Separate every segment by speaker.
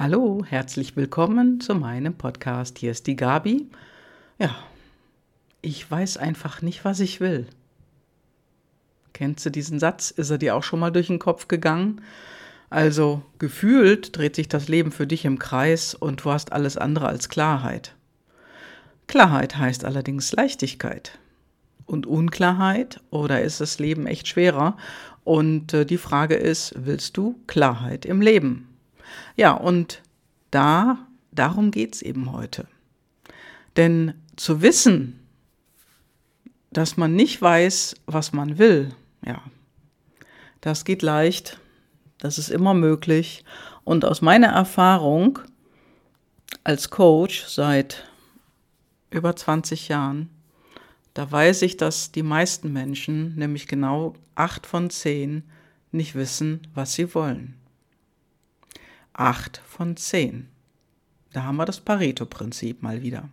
Speaker 1: Hallo, herzlich willkommen zu meinem Podcast. Hier ist die Gabi. Ja, ich weiß einfach nicht, was ich will. Kennst du diesen Satz? Ist er dir auch schon mal durch den Kopf gegangen? Also gefühlt dreht sich das Leben für dich im Kreis und du hast alles andere als Klarheit. Klarheit heißt allerdings Leichtigkeit. Und Unklarheit oder ist das Leben echt schwerer? Und äh, die Frage ist, willst du Klarheit im Leben? Ja, und da, darum geht's eben heute. Denn zu wissen, dass man nicht weiß, was man will, ja, das geht leicht, das ist immer möglich. Und aus meiner Erfahrung als Coach seit über 20 Jahren, da weiß ich, dass die meisten Menschen, nämlich genau acht von zehn, nicht wissen, was sie wollen. Acht von zehn. Da haben wir das Pareto-Prinzip mal wieder.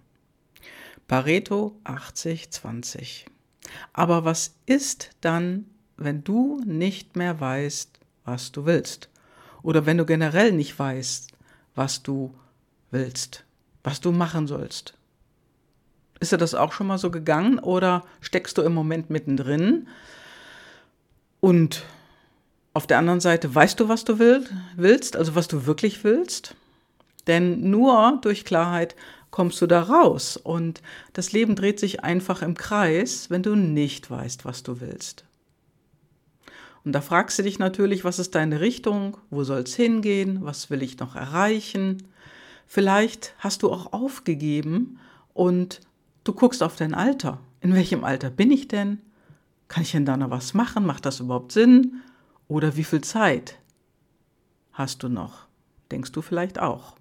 Speaker 1: Pareto 80-20. Aber was ist dann, wenn du nicht mehr weißt, was du willst? Oder wenn du generell nicht weißt, was du willst, was du machen sollst? Ist dir das auch schon mal so gegangen oder steckst du im Moment mittendrin? Und auf der anderen Seite weißt du, was du willst, also was du wirklich willst? Denn nur durch Klarheit kommst du da raus. Und das Leben dreht sich einfach im Kreis, wenn du nicht weißt, was du willst. Und da fragst du dich natürlich, was ist deine Richtung? Wo soll es hingehen? Was will ich noch erreichen? Vielleicht hast du auch aufgegeben und Du guckst auf dein Alter. In welchem Alter bin ich denn? Kann ich denn da noch was machen? Macht das überhaupt Sinn? Oder wie viel Zeit hast du noch? Denkst du vielleicht auch.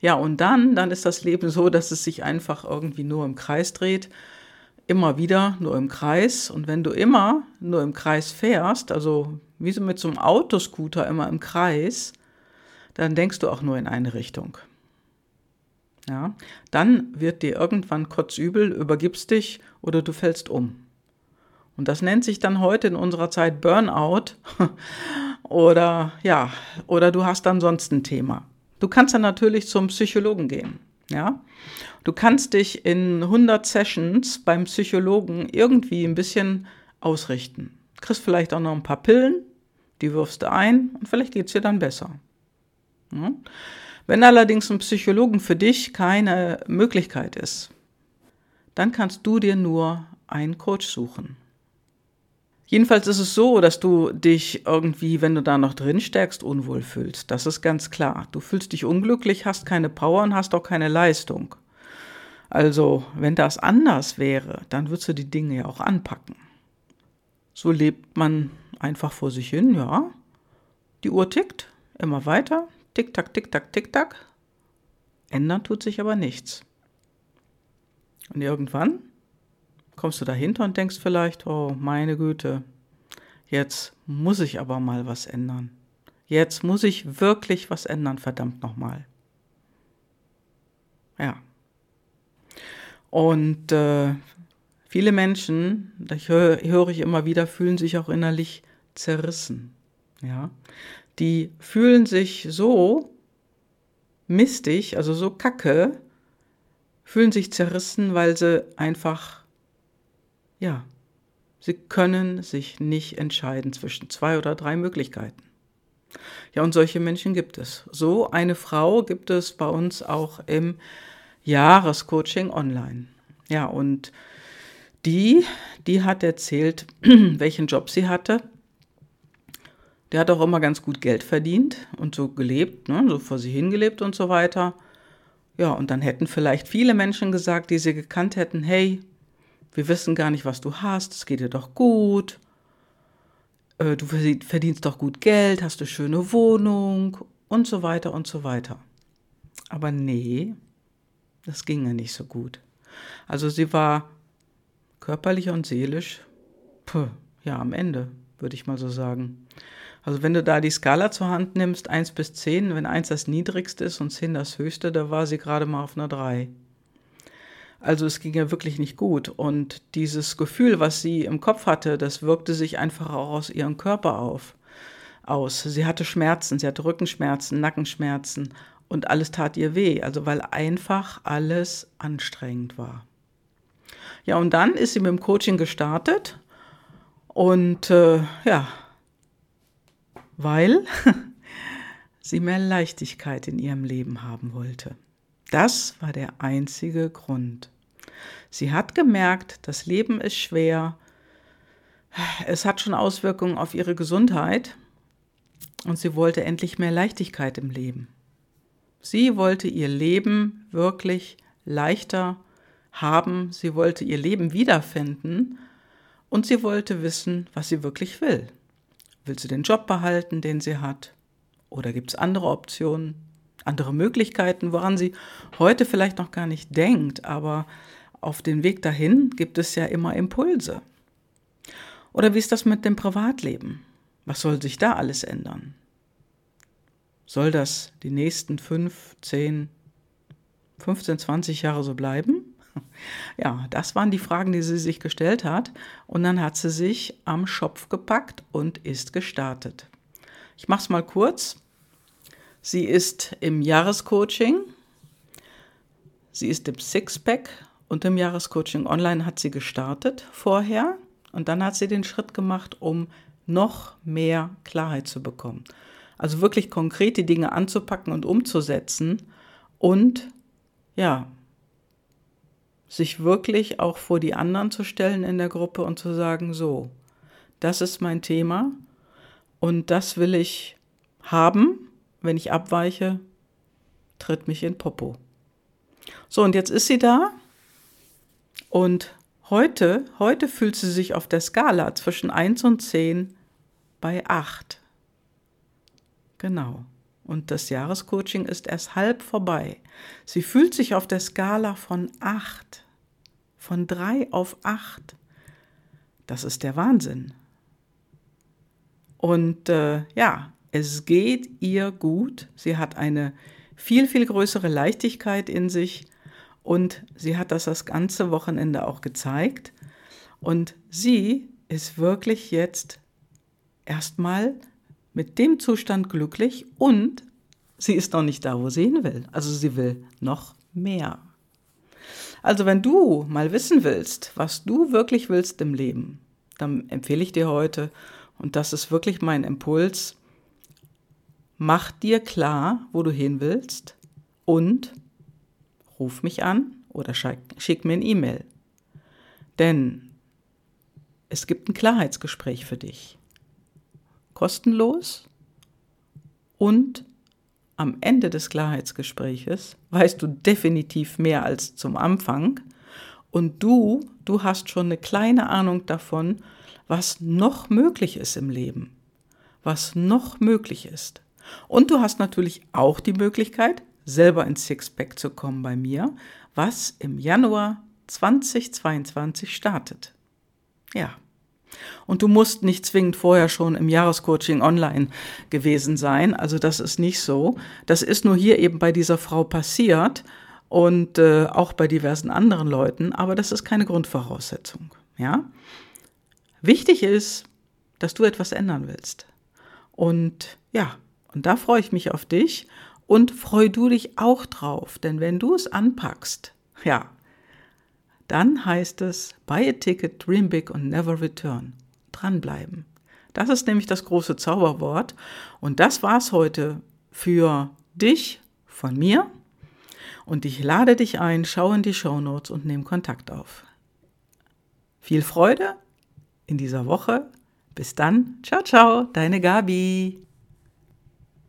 Speaker 1: Ja, und dann, dann ist das Leben so, dass es sich einfach irgendwie nur im Kreis dreht. Immer wieder nur im Kreis. Und wenn du immer nur im Kreis fährst, also wie so mit so einem Autoscooter immer im Kreis, dann denkst du auch nur in eine Richtung ja, dann wird dir irgendwann kotzübel, übergibst dich oder du fällst um. Und das nennt sich dann heute in unserer Zeit Burnout oder ja, oder du hast dann sonst ein Thema. Du kannst dann natürlich zum Psychologen gehen, ja? Du kannst dich in 100 Sessions beim Psychologen irgendwie ein bisschen ausrichten. Kriegst vielleicht auch noch ein paar Pillen, die wirfst du ein und vielleicht geht es dir dann besser. Ja? Wenn allerdings ein Psychologen für dich keine Möglichkeit ist, dann kannst du dir nur einen Coach suchen. Jedenfalls ist es so, dass du dich irgendwie, wenn du da noch drin steckst, unwohl fühlst. Das ist ganz klar. Du fühlst dich unglücklich, hast keine Power und hast auch keine Leistung. Also, wenn das anders wäre, dann würdest du die Dinge ja auch anpacken. So lebt man einfach vor sich hin, ja. Die Uhr tickt, immer weiter, Tick-Tack, Tick-Tack, Tick-Tack. Ändern tut sich aber nichts. Und irgendwann kommst du dahinter und denkst vielleicht, oh meine Güte, jetzt muss ich aber mal was ändern. Jetzt muss ich wirklich was ändern, verdammt nochmal. Ja. Und äh, viele Menschen, das höre, höre ich immer wieder, fühlen sich auch innerlich zerrissen. Ja die fühlen sich so mistig, also so kacke, fühlen sich zerrissen, weil sie einfach, ja, sie können sich nicht entscheiden zwischen zwei oder drei Möglichkeiten. Ja, und solche Menschen gibt es. So eine Frau gibt es bei uns auch im Jahrescoaching online. Ja, und die, die hat erzählt, welchen Job sie hatte der hat auch immer ganz gut Geld verdient und so gelebt, ne, so vor sich hingelebt und so weiter. Ja, und dann hätten vielleicht viele Menschen gesagt, die sie gekannt hätten, hey, wir wissen gar nicht, was du hast, es geht dir doch gut, äh, du verdienst doch gut Geld, hast eine schöne Wohnung und so weiter und so weiter. Aber nee, das ging ja nicht so gut. Also sie war körperlich und seelisch, puh, ja, am Ende, würde ich mal so sagen. Also wenn du da die Skala zur Hand nimmst, 1 bis 10, wenn 1 das niedrigste ist und 10 das höchste, da war sie gerade mal auf einer 3. Also es ging ja wirklich nicht gut. Und dieses Gefühl, was sie im Kopf hatte, das wirkte sich einfach auch aus ihrem Körper auf, aus. Sie hatte Schmerzen, sie hatte Rückenschmerzen, Nackenschmerzen und alles tat ihr weh, also weil einfach alles anstrengend war. Ja, und dann ist sie mit dem Coaching gestartet und äh, ja, weil sie mehr Leichtigkeit in ihrem Leben haben wollte. Das war der einzige Grund. Sie hat gemerkt, das Leben ist schwer, es hat schon Auswirkungen auf ihre Gesundheit und sie wollte endlich mehr Leichtigkeit im Leben. Sie wollte ihr Leben wirklich leichter haben, sie wollte ihr Leben wiederfinden und sie wollte wissen, was sie wirklich will. Will sie den Job behalten, den sie hat? Oder gibt es andere Optionen, andere Möglichkeiten, woran sie heute vielleicht noch gar nicht denkt, aber auf dem Weg dahin gibt es ja immer Impulse. Oder wie ist das mit dem Privatleben? Was soll sich da alles ändern? Soll das die nächsten fünf, zehn, 15, 20 Jahre so bleiben? Ja, das waren die Fragen, die sie sich gestellt hat. Und dann hat sie sich am Schopf gepackt und ist gestartet. Ich mache es mal kurz. Sie ist im Jahrescoaching. Sie ist im Sixpack und im Jahrescoaching online hat sie gestartet vorher. Und dann hat sie den Schritt gemacht, um noch mehr Klarheit zu bekommen. Also wirklich konkret die Dinge anzupacken und umzusetzen und ja, sich wirklich auch vor die anderen zu stellen in der Gruppe und zu sagen, so, das ist mein Thema und das will ich haben. Wenn ich abweiche, tritt mich in Popo. So, und jetzt ist sie da und heute, heute fühlt sie sich auf der Skala zwischen 1 und 10 bei 8. Genau. Und das Jahrescoaching ist erst halb vorbei. Sie fühlt sich auf der Skala von 8, von 3 auf 8. Das ist der Wahnsinn. Und äh, ja, es geht ihr gut. Sie hat eine viel, viel größere Leichtigkeit in sich und sie hat das das ganze Wochenende auch gezeigt. Und sie ist wirklich jetzt erstmal mit dem Zustand glücklich und sie ist noch nicht da, wo sie hin will. Also sie will noch mehr. Also wenn du mal wissen willst, was du wirklich willst im Leben, dann empfehle ich dir heute, und das ist wirklich mein Impuls, mach dir klar, wo du hin willst und ruf mich an oder schick, mir ein E-Mail. Denn es gibt ein Klarheitsgespräch für dich kostenlos und am Ende des Klarheitsgespräches weißt du definitiv mehr als zum Anfang und du, du hast schon eine kleine Ahnung davon, was noch möglich ist im Leben, was noch möglich ist. Und du hast natürlich auch die Möglichkeit, selber ins Sixpack zu kommen bei mir, was im Januar 2022 startet. Ja. Und du musst nicht zwingend vorher schon im Jahrescoaching online gewesen sein. Also das ist nicht so. Das ist nur hier eben bei dieser Frau passiert und äh, auch bei diversen anderen Leuten. Aber das ist keine Grundvoraussetzung. Ja. Wichtig ist, dass du etwas ändern willst. Und ja, und da freue ich mich auf dich und freu du dich auch drauf. Denn wenn du es anpackst, ja, dann heißt es Buy a Ticket, Dream Big und Never Return. Dranbleiben. Das ist nämlich das große Zauberwort. Und das war's heute für dich von mir. Und ich lade dich ein, schau in die Show Notes und nimm Kontakt auf. Viel Freude in dieser Woche. Bis dann. Ciao, ciao, deine Gabi.